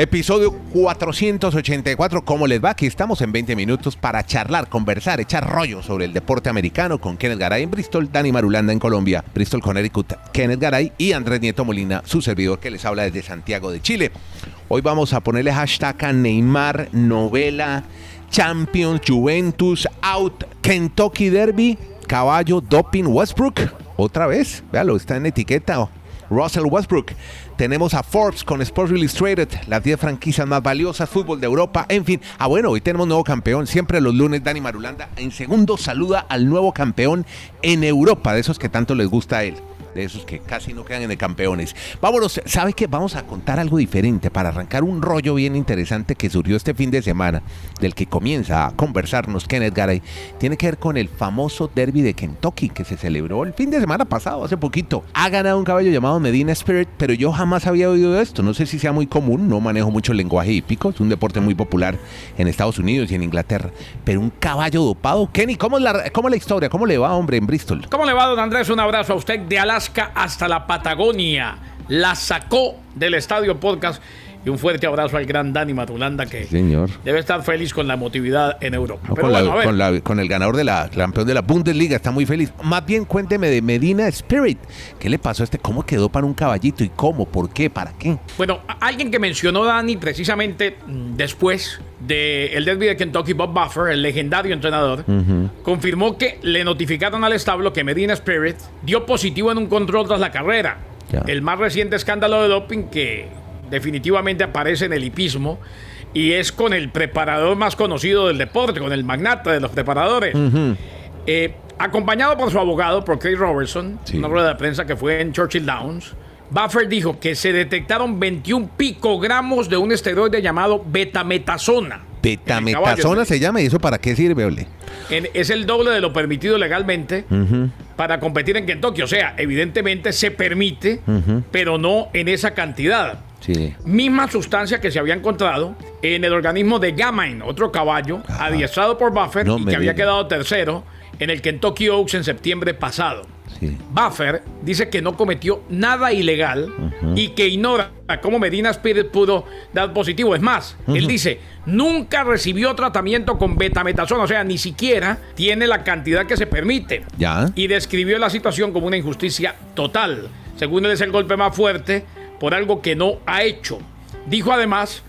Episodio 484. ¿Cómo les va? Aquí estamos en 20 minutos para charlar, conversar, echar rollo sobre el deporte americano con Kenneth Garay en Bristol, Dani Marulanda en Colombia, Bristol, Connecticut, Kenneth Garay y Andrés Nieto Molina, su servidor que les habla desde Santiago de Chile. Hoy vamos a ponerle hashtag a Neymar, novela, Champions, Juventus, out, Kentucky Derby, caballo, doping, Westbrook. Otra vez, véalo, está en etiqueta. Russell Westbrook. Tenemos a Forbes con Sports Illustrated, las 10 franquicias más valiosas, fútbol de Europa, en fin. Ah, bueno, hoy tenemos nuevo campeón. Siempre los lunes, Dani Marulanda. En segundo, saluda al nuevo campeón en Europa, de esos que tanto les gusta a él de esos que casi no quedan en el campeones. Vámonos, ¿sabe qué? Vamos a contar algo diferente para arrancar un rollo bien interesante que surgió este fin de semana, del que comienza a conversarnos Kenneth Garay. Tiene que ver con el famoso derby de Kentucky que se celebró el fin de semana pasado, hace poquito. Ha ganado un caballo llamado Medina Spirit, pero yo jamás había oído esto. No sé si sea muy común, no manejo mucho el lenguaje hípico, es un deporte muy popular en Estados Unidos y en Inglaterra. Pero un caballo dopado. Kenny, ¿cómo es la, cómo la historia? ¿Cómo le va, hombre, en Bristol? ¿Cómo le va, don Andrés? Un abrazo a usted de Alaska hasta la Patagonia. La sacó del estadio podcast. Y un fuerte abrazo al gran Dani Matulanda que Señor. debe estar feliz con la motividad en Europa. No, con, la, con, la, con, el ganador de la campeón de la Bundesliga, está muy feliz. Más bien cuénteme de Medina Spirit. ¿Qué le pasó a este? ¿Cómo quedó para un caballito? ¿Y cómo? ¿Por qué? ¿Para qué? Bueno, alguien que mencionó Dani precisamente mm, después del el derby de Kentucky, Bob Buffer, el legendario entrenador, uh -huh. confirmó que le notificaron al establo que Medina Spirit dio positivo en un control tras la carrera. Ya. El más reciente escándalo de doping que definitivamente aparece en el hipismo y es con el preparador más conocido del deporte, con el magnate de los preparadores. Uh -huh. eh, acompañado por su abogado, por Craig Robertson, sí. una rueda de prensa que fue en Churchill Downs, Buffer dijo que se detectaron 21 picogramos de un esteroide llamado betametasona. Betametasona se llama, ¿y eso para qué sirve, Ole? En, es el doble de lo permitido legalmente uh -huh. para competir en Kentucky. O sea, evidentemente se permite, uh -huh. pero no en esa cantidad. Sí. Misma sustancia que se había encontrado en el organismo de Gamine, otro caballo, Ajá. adiestrado por Buffer no y que había quedado tercero en el Kentucky Oaks en septiembre pasado. Sí. Buffer dice que no cometió nada ilegal uh -huh. y que ignora cómo Medina Spirit pudo dar positivo. Es más, uh -huh. él dice, nunca recibió tratamiento con betametasona, o sea, ni siquiera tiene la cantidad que se permite. Ya. Y describió la situación como una injusticia total. Según él es el golpe más fuerte por algo que no ha hecho. Dijo además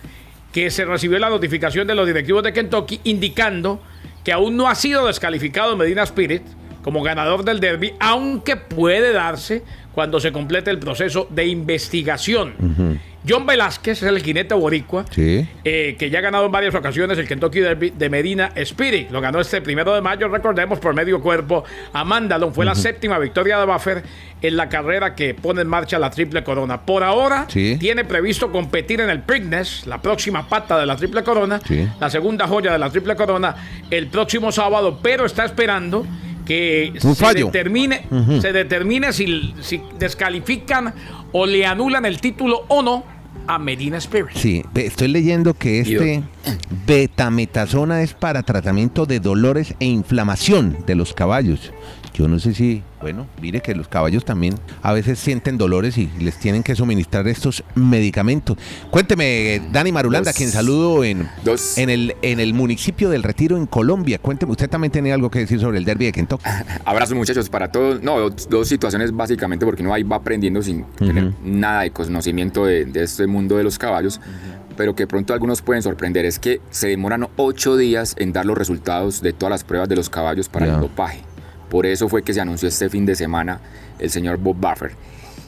que se recibió la notificación de los directivos de Kentucky indicando que aún no ha sido descalificado Medina Spirit como ganador del derby, aunque puede darse cuando se complete el proceso de investigación. John Velázquez es el jinete boricua, sí. eh, que ya ha ganado en varias ocasiones el Kentucky Derby de Medina Spirit. Lo ganó este primero de mayo, recordemos, por medio cuerpo a Mandalon. Fue uh -huh. la séptima victoria de Buffer en la carrera que pone en marcha la Triple Corona. Por ahora, sí. tiene previsto competir en el Preakness, la próxima pata de la Triple Corona, sí. la segunda joya de la Triple Corona, el próximo sábado, pero está esperando que Un se fallo. determine, uh -huh. se determine si, si, descalifican o le anulan el título o no a Medina Spirit. Sí, estoy leyendo que este betametasona es para tratamiento de dolores e inflamación de los caballos. Yo no sé si, bueno, mire que los caballos también a veces sienten dolores y les tienen que suministrar estos medicamentos. Cuénteme, Dani Marulanda, dos, quien saludo en, en, el, en el municipio del Retiro en Colombia. Cuénteme, usted también tenía algo que decir sobre el derby de Kentucky. Abrazos muchachos para todos. No, dos, dos situaciones básicamente porque uno ahí va aprendiendo sin uh -huh. tener nada de conocimiento de, de, este mundo de los caballos. Uh -huh pero que pronto algunos pueden sorprender es que se demoran ocho días en dar los resultados de todas las pruebas de los caballos para yeah. el dopaje. Por eso fue que se anunció este fin de semana el señor Bob Buffer.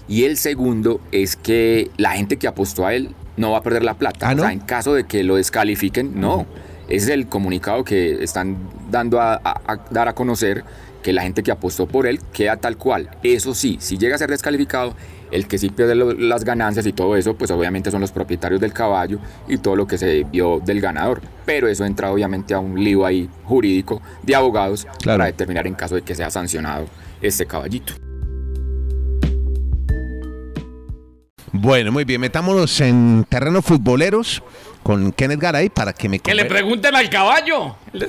Y el segundo es que la gente que apostó a él no va a perder la plata. ¿Ah, no? O sea, en caso de que lo descalifiquen, no. Ese es el comunicado que están dando a, a, a, dar a conocer que la gente que apostó por él queda tal cual. Eso sí, si llega a ser descalificado, el que sí pierde lo, las ganancias y todo eso, pues obviamente son los propietarios del caballo y todo lo que se vio del ganador. Pero eso entra obviamente a un lío ahí jurídico de abogados claro. para determinar en caso de que sea sancionado este caballito. Bueno, muy bien, metámonos en terrenos futboleros con Kenneth Garay para que me Que le pregunten al caballo.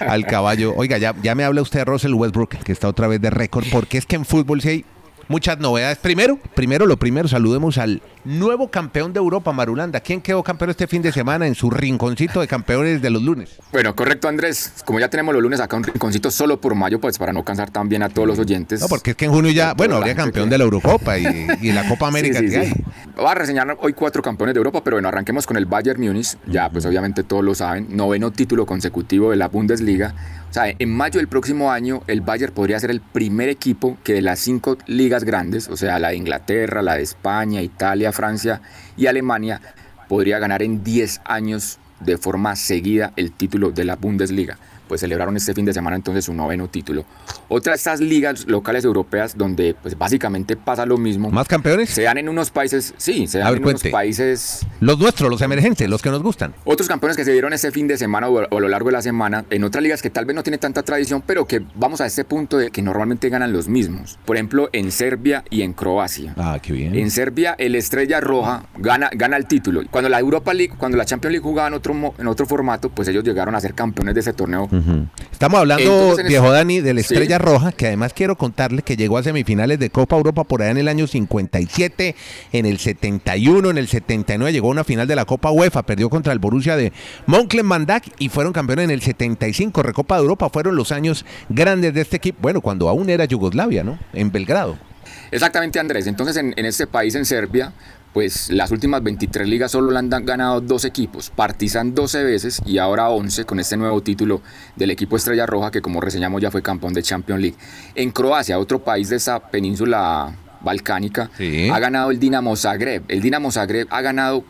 al caballo. Oiga, ya, ya me habla usted de Russell Westbrook, que está otra vez de récord, porque es que en fútbol sí hay muchas novedades. Primero, primero lo primero, saludemos al nuevo campeón de Europa, Marulanda. ¿Quién quedó campeón este fin de semana en su rinconcito de campeones de los lunes? Bueno, correcto, Andrés. Como ya tenemos los lunes acá un rinconcito solo por mayo, pues para no cansar también a todos los oyentes. No, porque es que en junio ya, bueno, habría campeón de la Eurocopa y, y la Copa América Sí, sí, que sí. hay. Voy a reseñar hoy cuatro campeones de Europa, pero bueno, arranquemos con el Bayern Múnich. Ya, pues obviamente todos lo saben. Noveno título consecutivo de la Bundesliga. O sea, en mayo del próximo año, el Bayern podría ser el primer equipo que de las cinco ligas grandes, o sea, la de Inglaterra, la de España, Italia, Francia y Alemania, podría ganar en 10 años de forma seguida el título de la Bundesliga. Pues celebraron este fin de semana entonces su noveno título. Otra de estas ligas locales europeas donde pues básicamente pasa lo mismo. ¿Más campeones? Se dan en unos países, sí, se dan ver, en unos países Los nuestros, los emergentes, los que nos gustan. otros campeones que se dieron este fin de semana o, a lo largo de la semana en otras ligas que tal vez no tienen tanta tradición, pero que vamos a este punto de que normalmente ganan los mismos. Por ejemplo, en Serbia y en Croacia. Ah, qué bien. En Serbia, el Estrella Roja gana, gana el título. Cuando la Europa League, cuando la Champions League jugaba en otro, en otro formato, pues ellos llegaron a ser campeones de ese torneo. Estamos hablando, Entonces, en viejo Dani, de la Sí. Estrella Roja, que además quiero contarle que llegó a semifinales de Copa Europa por allá en el año 57, en el 71, en el 79 llegó a una final de la Copa UEFA, perdió contra el Borussia de Mönchengladbach y fueron campeones en el 75. Recopa de Europa fueron los años grandes de este equipo, bueno, cuando aún era Yugoslavia, ¿no? En Belgrado. Exactamente, Andrés. Entonces, en, en este país, en Serbia, pues las últimas 23 ligas solo le han ganado dos equipos. Partizan 12 veces y ahora 11 con este nuevo título del equipo Estrella Roja, que como reseñamos ya fue campeón de Champions League. En Croacia, otro país de esa península balcánica, Sí. ha ganado el Dinamo Zagreb. El Dinamo Zagreb ha ganado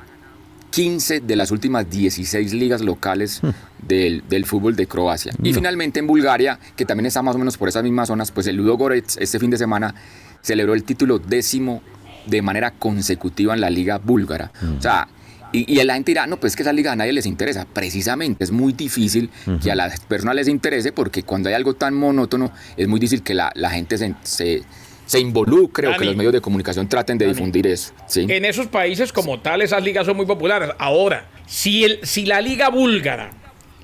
15 de las últimas 16 ligas locales del, del fútbol de Croacia. Y finalmente en Bulgaria, que también está más o menos por esas mismas zonas, pues el Ludo Goretz este fin de semana celebró el título décimo de manera consecutiva en la liga búlgara. O sea, y, y la gente dirá, no, pues es que esa liga a nadie les interesa. Precisamente, es muy difícil que a las personas les interese porque cuando hay algo tan monótono, es muy difícil que la, la gente se, se, se involucre o que los medios de comunicación traten de difundir eso. ¿sí? En esos países como tal, esas ligas son muy populares. Ahora, si, el, si la liga búlgara,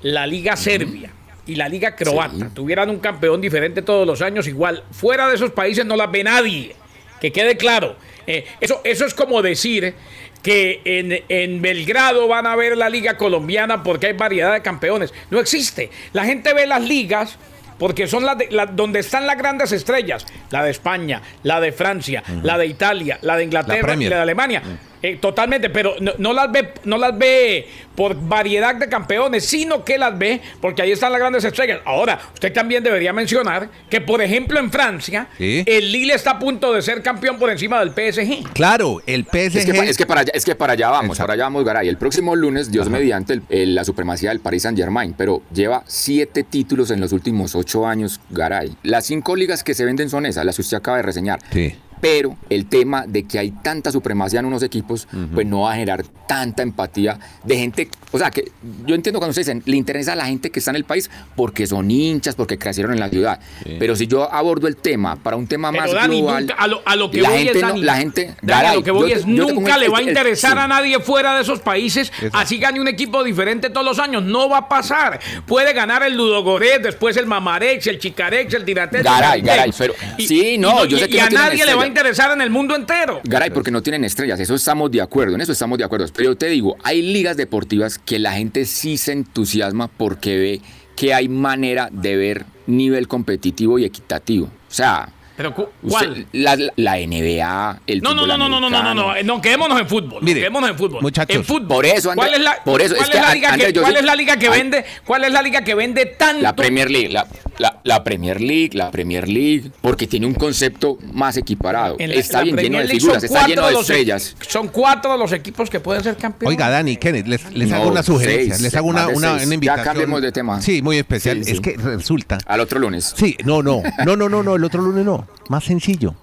la liga serbia y la liga croata Sí. tuvieran un campeón diferente todos los años, igual, fuera de esos países no las ve nadie. Que quede claro. Eh, eso, eso es como decir que en, en Belgrado van a ver la liga colombiana porque hay variedad de campeones. No existe. La gente ve las ligas porque son las de- la- donde están las grandes estrellas. La de España, la de Francia, la de Italia, la de Inglaterra y Premier. la de Alemania. Eh, totalmente, pero no, no las ve, no las ve por variedad de campeones, sino que las ve porque ahí están las grandes estrellas. Ahora, usted también debería mencionar que, por ejemplo, en Francia, Sí. el Lille está a punto de ser campeón por encima del PSG. Claro, el PSG. Es que, pa- es que para allá, es que para allá vamos, Exacto. para allá vamos, Garay. El próximo lunes, Dios mediante, el- el- la supremacía del Paris Saint Germain, pero lleva siete títulos en los últimos ocho años, Garay. Las cinco ligas que se venden son esas, las que usted acaba de reseñar. Sí. Pero el tema de que hay tanta supremacía en unos equipos, pues no va a generar tanta empatía de gente. O sea, que yo entiendo cuando ustedes dicen, le interesa a la gente que está en el país porque son hinchas, porque crecieron en la ciudad. Pero si yo abordo el tema para un tema Pero más Dani, global. nunca- a, lo, a lo que la voy gente es, no- Dani, la gente. Dani, a lo que voy yo- es, yo nunca el- le va a el- el- interesar sí. a nadie fuera de esos países, Exacto. así gane un equipo diferente todos los años. No va a pasar. Puede ganar el Ludogorets, después el Mamarex, el Chicarex, el Tiratex. Garay, el Garay, pero- sí, no, y- yo sé y que no a nadie le va a interesar en el mundo entero. Garay, porque no tienen estrellas, eso estamos de acuerdo, en eso estamos de acuerdo. Pero yo te digo, hay ligas deportivas que la gente sí se entusiasma porque ve que hay manera de ver nivel competitivo y equitativo. O sea, Pero, cu- usted- ¿cuál? la, la NBA, el No, no, fútbol no, no, no, no, no, no, no, no, quedémonos en fútbol. Mire, quedémonos en fútbol. muchachos, en fútbol. por eso, André, ¿Cuál es la, por eso, cuál es la liga André, que, yo cuál sí- es la liga que Ay. vende? ¿Cuál es la liga que vende tanto? La Premier League, la, la- la Premier League, la Premier League, porque tiene un concepto más equiparado. La- está bien lleno de figuras, está lleno de los e- estrellas. Son cuatro los equipos que pueden ser campeones. Oiga, Dani, Kenneth, les, les No, hago una sugerencia, seis, les hago una, de una, una Ya invitación. cambiemos de tema. Sí, muy especial. Sí, sí. Es que resulta. Al otro lunes. Sí, no, no, no, no, no, no, el otro lunes no. Más sencillo.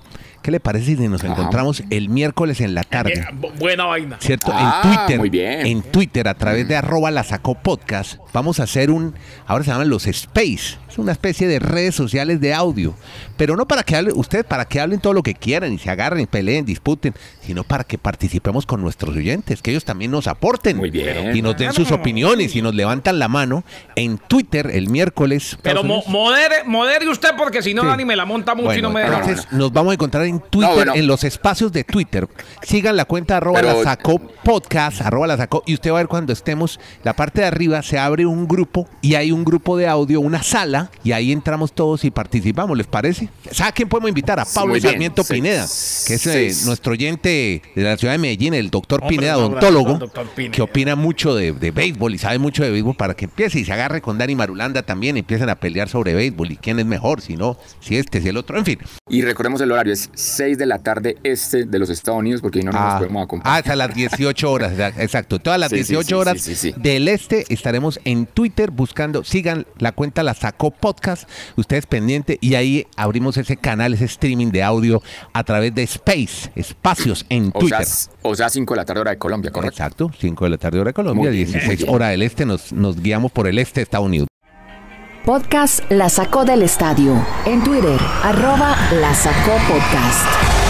¿Qué le parece si nos Ajá. encontramos el miércoles en la Eh, tarde? bu- buena vaina. ¿Cierto? Ah, en Twitter. muy bien. En Twitter, a través de arroba la sacó podcast. Vamos a hacer un, ahora se llaman los Space, es una especie de redes sociales de audio, pero no para que hablen, ustedes para que hablen todo lo que quieran y se agarren y peleen, disputen, sino para que participemos con nuestros oyentes, que ellos también nos aporten Muy bien. y nos den sus opiniones y nos levantan la mano en Twitter el miércoles. Pero mo- modere, modere usted porque si no Sí. Dani me la monta mucho y no me deja. entonces nos vamos a encontrar en Twitter, bueno. en los espacios de Twitter. Sigan la cuenta arroba Pero- la sacó podcast, arroba la sacó, y usted va a ver cuando estemos, la parte de arriba se abre un grupo y hay un grupo de audio, una sala, y ahí entramos todos y participamos, ¿les parece? ¿Sabe a quién podemos invitar? A Pablo. Sarmiento Sí. Pineda, que es eh, nuestro oyente de la ciudad de Medellín, el doctor Hombre, Pineda, odontólogo, al doctor Pineda. que opina mucho de, de béisbol y sabe mucho de béisbol para que empiece y se agarre con Dani Marulanda también, empiecen a pelear sobre béisbol y quién es mejor, si no, si este, si el otro, en fin. Y recordemos el horario, es 6 de la tarde este de los Estados Unidos, porque si no, no nos Ah, podemos ah, acompañar. hasta las 18 horas, exa- exacto. Todas las Sí, sí, 18 sí, horas sí, sí, sí. del este estaremos en Twitter buscando, sigan la cuenta La Sacó Podcast, ustedes pendiente y ahí abrimos ese canal, ese streaming de audio a través de Space, espacios en o, sea, Twitter. o sea, 5 de la tarde hora de Colombia, correcto. Exacto, 5 de la tarde hora de Colombia, bien, 16 muy bien. hora del este, nos, nos guiamos por el este de Estados Unidos. Podcast La Sacó del Estadio. En Twitter, arroba La Sacó Podcast.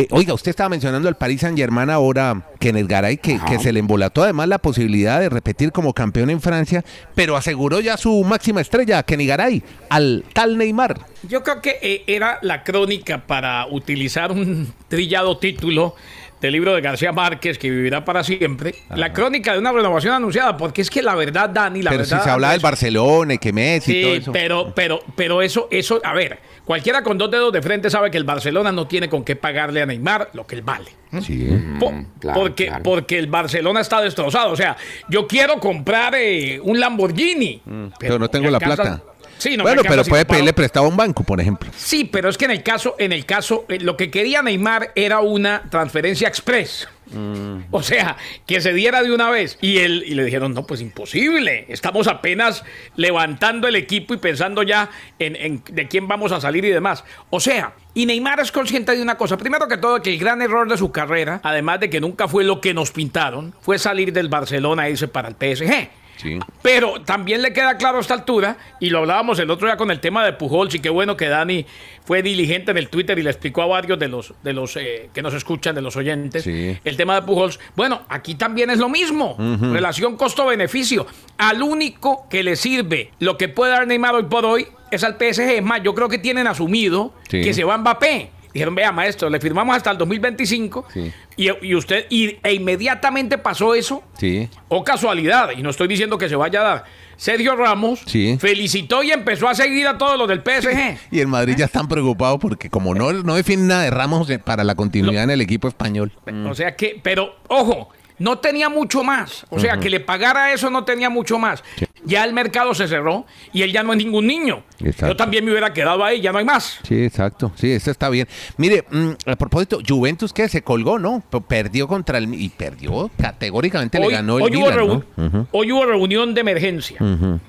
Eh, oiga, usted estaba mencionando al Paris Saint Germain ahora, Kenneth Garay, que, que se le embolató además la posibilidad de repetir como campeón en Francia, pero aseguró ya su máxima estrella, Kenny Garay, al tal Neymar. Yo creo que eh, era la crónica para utilizar un trillado título del libro de García Márquez que vivirá para siempre. La crónica de una renovación anunciada, porque es que la verdad, Dani, la pero si verdad. se hablaba del Barcelona y que Messi y todo eso. pero, pero, pero eso, eso, a ver, cualquiera con dos dedos de frente sabe que el Barcelona no tiene con qué pagarle a Neymar lo que él vale. Sí. Po- Mm, claro, porque, claro. porque el Barcelona está destrozado. O sea, yo quiero comprar eh, un Lamborghini. Mm, Pero no tengo la alcanza- plata. Sí, no bueno, pero puede pedirle prestado a un banco, por ejemplo. Sí, pero es que en el caso, en el caso, eh, lo que quería Neymar era una transferencia express. Mm. O sea, que se diera de una vez. Y él, y le dijeron, no, pues imposible. Estamos apenas levantando el equipo y pensando ya en, en de quién vamos a salir y demás. O sea, y Neymar es consciente de una cosa. Primero que todo, que el gran error de su carrera, además de que nunca fue lo que nos pintaron, fue salir del Barcelona e irse para el PSG. Sí. Pero también le queda claro a esta altura, y lo hablábamos el otro día con el tema de Pujols, y qué bueno que Dani fue diligente en el Twitter y le explicó a varios de los, de los eh, que nos escuchan, de los oyentes, Sí. el tema de Pujols. Bueno, aquí también es lo mismo, relación costo-beneficio. Al único que le sirve lo que puede dar Neymar hoy por hoy es al PSG. Es más, yo creo que tienen asumido Sí. que se va Mbappé. Dijeron, vea, maestro, le firmamos hasta el 2025 Sí. y, y usted, y, e inmediatamente pasó eso Sí. o casualidad, y no estoy diciendo que se vaya a dar. Sergio Ramos Sí. felicitó y empezó a seguir a todos los del PSG. Y en Madrid ya están preocupados porque como no, no definen nada de Ramos eh, para la continuidad en el equipo español. O sea que, pero ojo, no tenía mucho más. O sea, que le pagara eso no tenía mucho más. Ya el mercado se cerró y él ya no es ningún niño. Exacto. Yo también me hubiera quedado ahí, ya no hay más. Sí, exacto. Sí, eso está bien. Mire, mm, a propósito, Juventus que se colgó, ¿no? Perdió contra el y perdió categóricamente le ganó el hoy hubo, hoy hubo reunión de emergencia.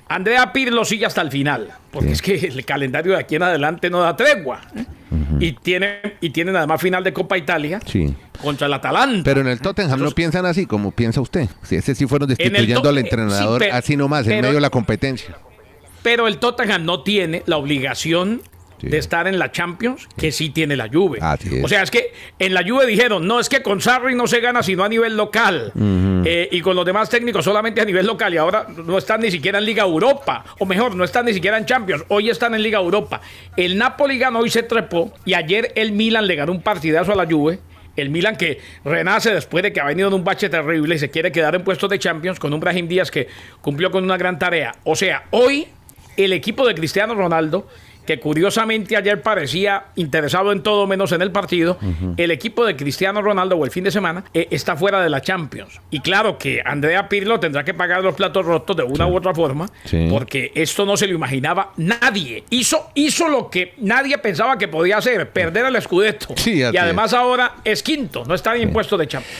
Andrea Pirlo sigue hasta el final, porque Sí. es que el calendario de aquí en adelante no da tregua. ¿eh? y, tiene, y tienen además final de Copa Italia Sí. contra el Atalanta. Pero en el Tottenham no piensan así como piensa usted. Si ese sí fueron destituyendo al eh, entrenador sí, así nomás, en pero- medio de la competencia. Pero el Tottenham no tiene la obligación Sí. de estar en la Champions, que sí tiene la Juve. O sea, es que en la Juve dijeron, no, es que con Sarri no se gana sino a nivel local. Eh, y con los demás técnicos solamente a nivel local. Y ahora no están ni siquiera en Liga Europa. O mejor, no están ni siquiera en Champions. Hoy están en Liga Europa. El Napoli ganó y se trepó. Y ayer el Milan le ganó un partidazo a la Juve. El Milan que renace después de que ha venido en un bache terrible y se quiere quedar en puestos de Champions con un Brahim Díaz que cumplió con una gran tarea. O sea, hoy el equipo de Cristiano Ronaldo, que curiosamente ayer parecía interesado en todo menos en el partido, el equipo de Cristiano Ronaldo o el fin de semana eh, está fuera de la Champions. Y claro que Andrea Pirlo tendrá que pagar los platos rotos de una u otra forma, Sí. porque esto no se lo imaginaba nadie. Hizo, hizo lo que nadie pensaba que podía hacer, perder el. Sí, así y además ahora es quinto, no está en impuesto de Champions.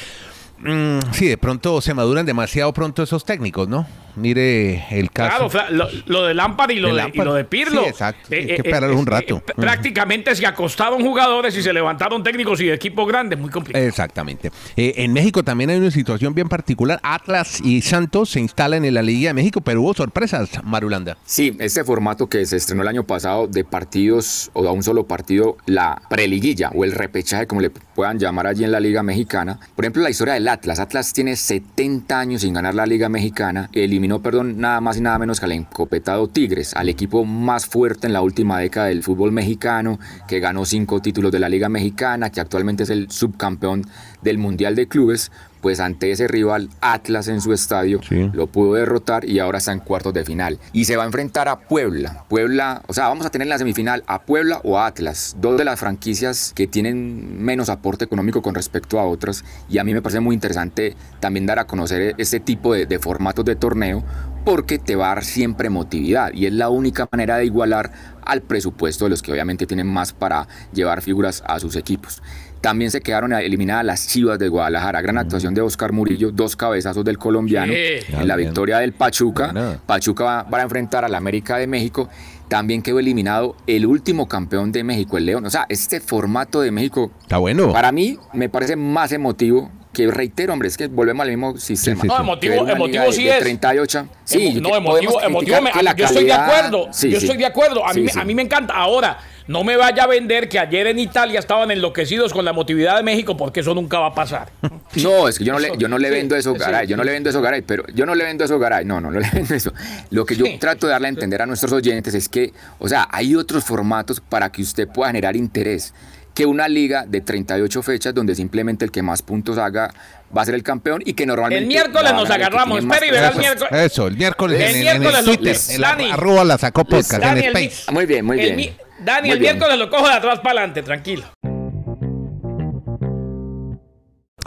Mm, sí, de pronto se maduran demasiado pronto esos técnicos, ¿no? Mire el caso. Claro, lo, lo de Lampard y lo de, Lampard. y lo de Pirlo. Sí, exacto. Hay que esperar un rato. eh, prácticamente se acostaron jugadores y se levantaron técnicos y equipos grandes. Muy complicado. Exactamente. Eh, en México también hay una situación bien particular. Atlas y Santos se instalan en la Liga de México, pero hubo sorpresas, Marulanda. Sí, este formato que se estrenó el año pasado de partidos o a un solo partido, la preliguilla o el repechaje, como le puedan llamar allí en la Liga Mexicana. Por ejemplo, la historia del Atlas. Atlas tiene 70 años sin ganar la Liga Mexicana. Eliminó, perdón, nada más y nada menos que al encopetado Tigres, al equipo más fuerte en la última década del fútbol mexicano, que ganó cinco títulos de la Liga Mexicana, que actualmente es el subcampeón del Mundial de Clubes pues ante ese rival Atlas en su estadio Sí. lo pudo derrotar y ahora está en cuartos de final. Y se va a enfrentar a Puebla. Puebla, o sea, vamos a tener en la semifinal a Puebla o a Atlas, dos de las franquicias que tienen menos aporte económico con respecto a otras. Y a mí me parece muy interesante también dar a conocer este tipo de, de formatos de torneo porque te va a dar siempre emotividad y es la única manera de igualar al presupuesto de los que obviamente tienen más para llevar figuras a sus equipos. También se quedaron eliminadas las Chivas de Guadalajara. Gran actuación de Oscar Murillo, dos cabezazos del colombiano Sí. en la victoria del Pachuca. Bueno. Pachuca va, va a enfrentar al América de México. También quedó eliminado el último campeón de México, el León. O sea, este formato de México, Está bueno. para mí, me parece más emotivo. Que reitero, hombre, es que volvemos al mismo sistema. sí, No, sí. emotivo- ver una emotivo de- sí de es. 38. Sí, Emo- no, emotivo, emotivo. me- yo estoy de acuerdo. Sí, yo sí. estoy de acuerdo. A, Sí, mí, sí. a mí me encanta. Ahora, no me vaya a vender que ayer en Italia estaban enloquecidos con la emotividad de México porque eso nunca va a pasar. No, es que yo no le, yo no le Sí, vendo eso, sí, Garay. Yo no sí. le vendo eso, Garay. Pero yo no le vendo eso, Garay. No, no, no le vendo eso. Lo que yo Sí. trato de darle a entender a nuestros oyentes es que, o sea, hay otros formatos para que usted pueda generar interés. Que una liga de 38 fechas donde simplemente el que más puntos haga va a ser el campeón y que normalmente. El miércoles nos agarramos. Espera y verá el miércoles. Eso, el miércoles El en, en- en miércoles el lo- Twitter, les- en la- Dani. arroba la sacó podcast, Dani, en el mi- Space. Muy bien, muy bien. Dani, Muy el bien. miércoles lo cojo de atrás para adelante, tranquilo.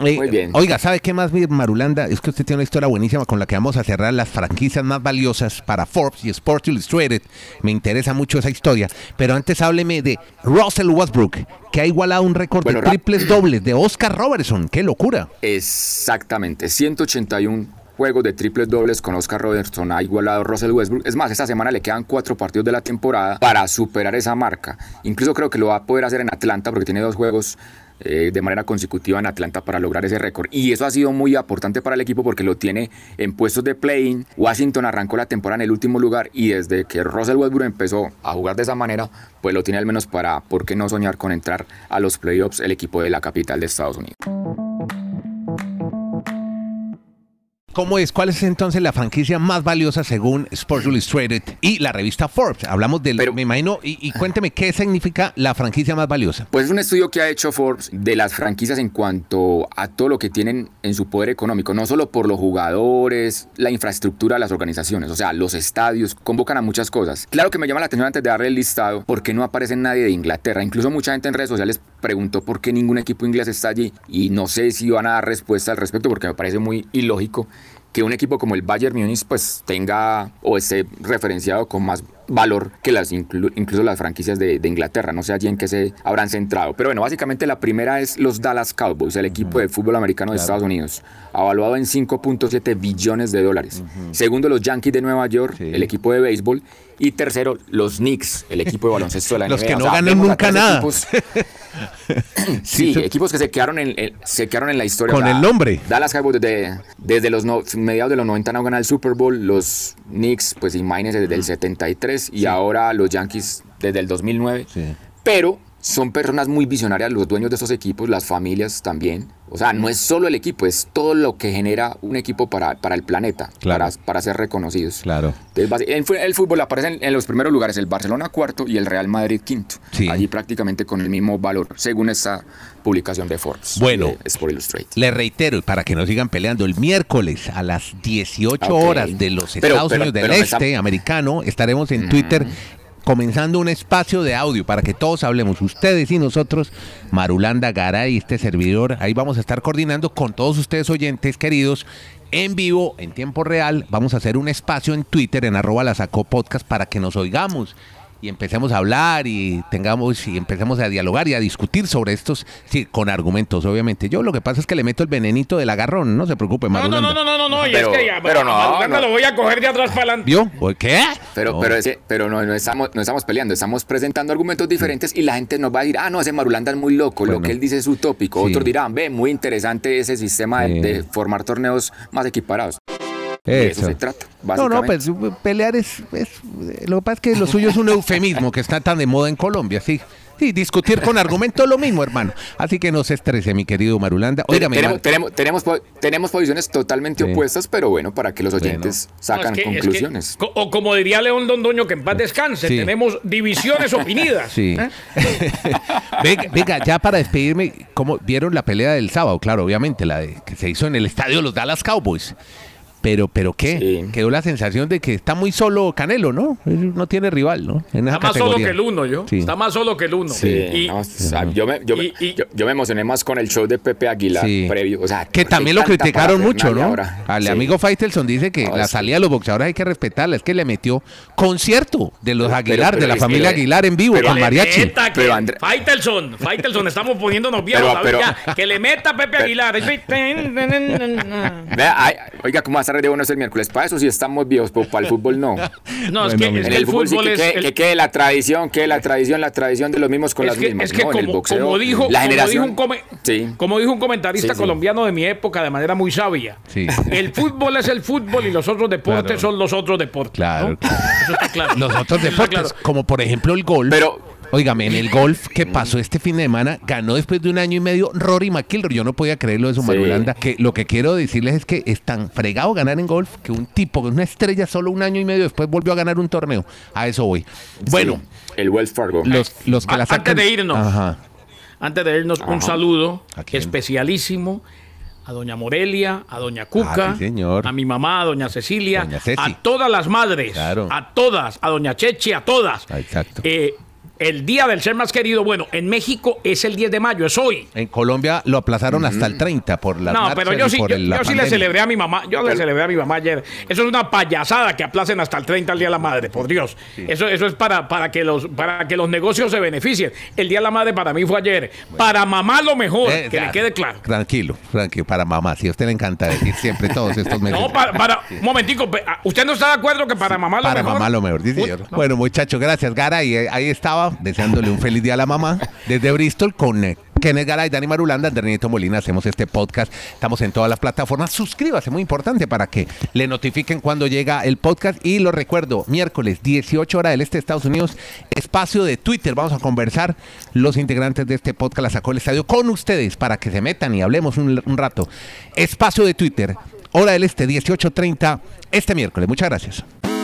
Eh, Muy bien. Oiga, ¿sabe qué más, mi Marulanda? Es que usted tiene una historia buenísima con la que vamos a cerrar las franquicias más valiosas para Forbes y Sports Illustrated. Me interesa mucho esa historia. Pero antes hábleme de Russell Westbrook, que ha igualado un récord Bueno, de triples dobles de Oscar Robertson. ¡Qué locura! Exactamente, 181 juegos de triples dobles con Oscar Robertson ha igualado Russell Westbrook. Es más, esta semana le quedan cuatro partidos de la temporada para superar esa marca. Incluso creo que lo va a poder hacer en Atlanta porque tiene dos juegos eh, de manera consecutiva en Atlanta para lograr ese récord. Y eso ha sido muy importante para el equipo porque lo tiene en puestos de play-in. Washington arrancó la temporada en el último lugar y desde que Russell Westbrook empezó a jugar de esa manera, pues lo tiene al menos para, ¿por qué no soñar con entrar a los playoffs el equipo de la capital de Estados Unidos? ¿Cómo es? ¿Cuál es entonces la franquicia más valiosa según Sports Illustrated y la revista Forbes? Hablamos del, Pero- me imagino, y, y cuénteme qué significa la franquicia más valiosa. Pues es un estudio que ha hecho Forbes de las franquicias en cuanto a todo lo que tienen en su poder económico, no solo por los jugadores, la infraestructura de las organizaciones, o sea, los estadios, convocan a muchas cosas. Claro que me llama la atención antes de darle el listado, porque no aparece nadie de Inglaterra. Incluso mucha gente en redes sociales preguntó por qué ningún equipo inglés está allí y no sé si van a dar respuesta al respecto porque me parece muy ilógico que un equipo como el Bayern Múnich pues tenga o esté referenciado con más valor que las inclu- incluso las franquicias de, de Inglaterra. No sé allí en qué se habrán centrado. Pero bueno, básicamente la primera es los Dallas Cowboys, el equipo de fútbol americano de Estados Unidos, avaluado en 5.7 billones de dólares. Segundo, los Yankees de Nueva York, Sí. el equipo de béisbol. Y tercero, los Knicks, el equipo de baloncesto de la Los NBA. que O no sea, ganan nunca nada. equipos- Sí, Sí, equipos que se quedaron en, en- se quedaron en la historia. Con el nombre. Dallas Cowboys desde, desde los no- mediados de los 90 no ganan el Super Bowl. Los Knicks, pues imagínense, desde el 73. Y ahora los Yankees desde el 2009. Sí. Pero son personas muy visionarias los dueños de esos equipos, las familias también. O sea, no es solo el equipo, es todo lo que genera un equipo para, para el planeta, Claro. para, para ser reconocidos. Claro. Entonces, el fútbol aparecen en los primeros lugares el Barcelona cuarto y el Real Madrid quinto. Sí. Allí prácticamente con el mismo valor, según esta publicación de Forbes. Bueno. de Sport Illustrated. Le reitero, para que no sigan peleando, el miércoles a las 18 Ok. horas de los Estados pero- Unidos del pero Este está- americano, estaremos en Twitter comenzando un espacio de audio para que todos hablemos, ustedes y nosotros, Marulanda Garay, este servidor, ahí vamos a estar coordinando con todos ustedes oyentes queridos. En vivo, en tiempo real, vamos a hacer un espacio en Twitter, en arroba la sacó podcast, para que nos oigamos y empecemos a hablar y tengamos y empecemos a dialogar y a discutir sobre estos, sí, con argumentos, obviamente. Yo lo que pasa es que le meto el venenito del agarrón, no se preocupe, No, no, Marulanda. no, no, no, no, y Pero- es que ya, pero no, Marulanda no. lo voy a coger de atrás para adelante. ¿Vio? ¿Por qué? Pero, No. pero, ese- pero no, no, estamos, no estamos peleando, estamos presentando argumentos diferentes y la gente nos va a decir, ah, no, ese Marulanda es muy loco, Bueno. lo que él dice es utópico. Sí. Otros dirán, ve, muy interesante ese sistema de- Sí. de, formar torneos más equiparados. De eso se trata, No, no, pues pelear es, es- Lo que pasa es que lo suyo es un eufemismo que está tan de moda en Colombia, sí. Sí, discutir con argumento es lo mismo, hermano. Así que no se estrese, mi querido Marulanda. Oiga, mi tenemos, tenemos, tenemos, po- tenemos posiciones totalmente Sí. opuestas, pero bueno, para que los oyentes No, sacan es que- es que- conclusiones. co- o como diría León Dondoño, que en paz descanse, Sí. tenemos divisiones opinidas. Sí. ¿eh? venga, venga, ya para despedirme, ¿cómo vieron la pelea del sábado? Claro, obviamente, la de, que se hizo en el estadio de los Dallas Cowboys. Pero, pero ¿qué? Sí. Quedó la sensación de que está muy solo Canelo, ¿no? Él No tiene rival, ¿no? En esa Está más solo que el uno, yo. Sí. Está más solo que el uno. Sí, Y- no, o sea, yo, me, yo, me- y- y- yo- yo me emocioné más con el show de Pepe Aguilar Sí. previo. O sea, Que también lo criticaron mucho, ¿no? ahora. Al Sí. amigo Faitelson dice que No, la salida de los boxeadores hay que respetarla. Es que le metió concierto de los Pero- Aguilar, pero de la familia Aguilar en vivo, pero con mariachi. Pero, André- Faitelson, Faitelson, estamos poniéndonos viejos, que le meta Pepe Aguilar. Vea, oiga, ¿cómo va a estar de bueno el miércoles? Para eso sí estamos viejos, pero para el fútbol no. No, es que, es En el el fútbol, sí que, es. quede, el- que quede la tradición, que la tradición, la tradición de los mismos con es las que, mismas. es que ¿no? en el como, boxeo, como dijo, la como dijo un, come- sí. como dijo un comentarista Sí, sí. colombiano de mi época de manera muy sabia, Sí. el fútbol es el fútbol y los otros deportes Claro. son los otros deportes. Claro, ¿no? claro. Eso está claro. Los otros deportes, claro. como por ejemplo el golf. Pero- Óigame, en el golf que pasó este fin de semana, ganó después de un año y medio Rory McIlroy. Yo no podía creerlo de su Sí. Marulanda. Que lo que quiero decirles es que es tan fregado ganar en golf que un tipo, una estrella, solo un año y medio después volvió a ganar un torneo. A eso voy. Bueno, Sí, el Wells Fargo. los, los que A- la antes sacan. de irnos. Ajá. Antes de irnos, un saludo especialísimo a doña Morelia, a doña Cuca, Ah, sí, señor. a mi mamá, a doña Cecilia, Doña a todas las madres, Claro. a todas, a doña Chechi, a todas. Ah, exacto. Eh, el día del ser más querido, bueno, en México es el 10 de mayo, es hoy. En Colombia lo aplazaron hasta el 30 por la No, pero yo sí, yo, yo sí le celebré a mi mamá, yo le celebré a mi mamá ayer. Eso es una payasada que aplacen hasta el 30 al Día de la Madre, por Dios. Eso, eso es para, para, que los, para que los negocios se beneficien. El Día de la Madre para mí fue ayer. Para mamá lo mejor, Eh, que le quede claro. Tranquilo, tranquilo, para mamá. Si a usted le encanta decir siempre todos estos meses. No, para, para un momentico, ¿usted no está de acuerdo que para mamá lo Para mejor? mamá lo mejor, sí, señor. Bueno, muchachos, gracias, Garay. Eh, Ahí estaba, deseándole un feliz día a la mamá. Desde Bristol con eh, Kenneth Garay, Dani Marulanda, Andrés Molina, hacemos este podcast. Estamos en todas las plataformas. Suscríbase, muy importante, para que le notifiquen cuando llega el podcast. Y lo recuerdo, miércoles, 18 horas del este de Estados Unidos, espacio de Twitter. Vamos a conversar los integrantes de este podcast, la sacó el estadio, con ustedes, para que se metan y hablemos un rato. Espacio de Twitter, hora del este, 18.30, este miércoles. Muchas gracias.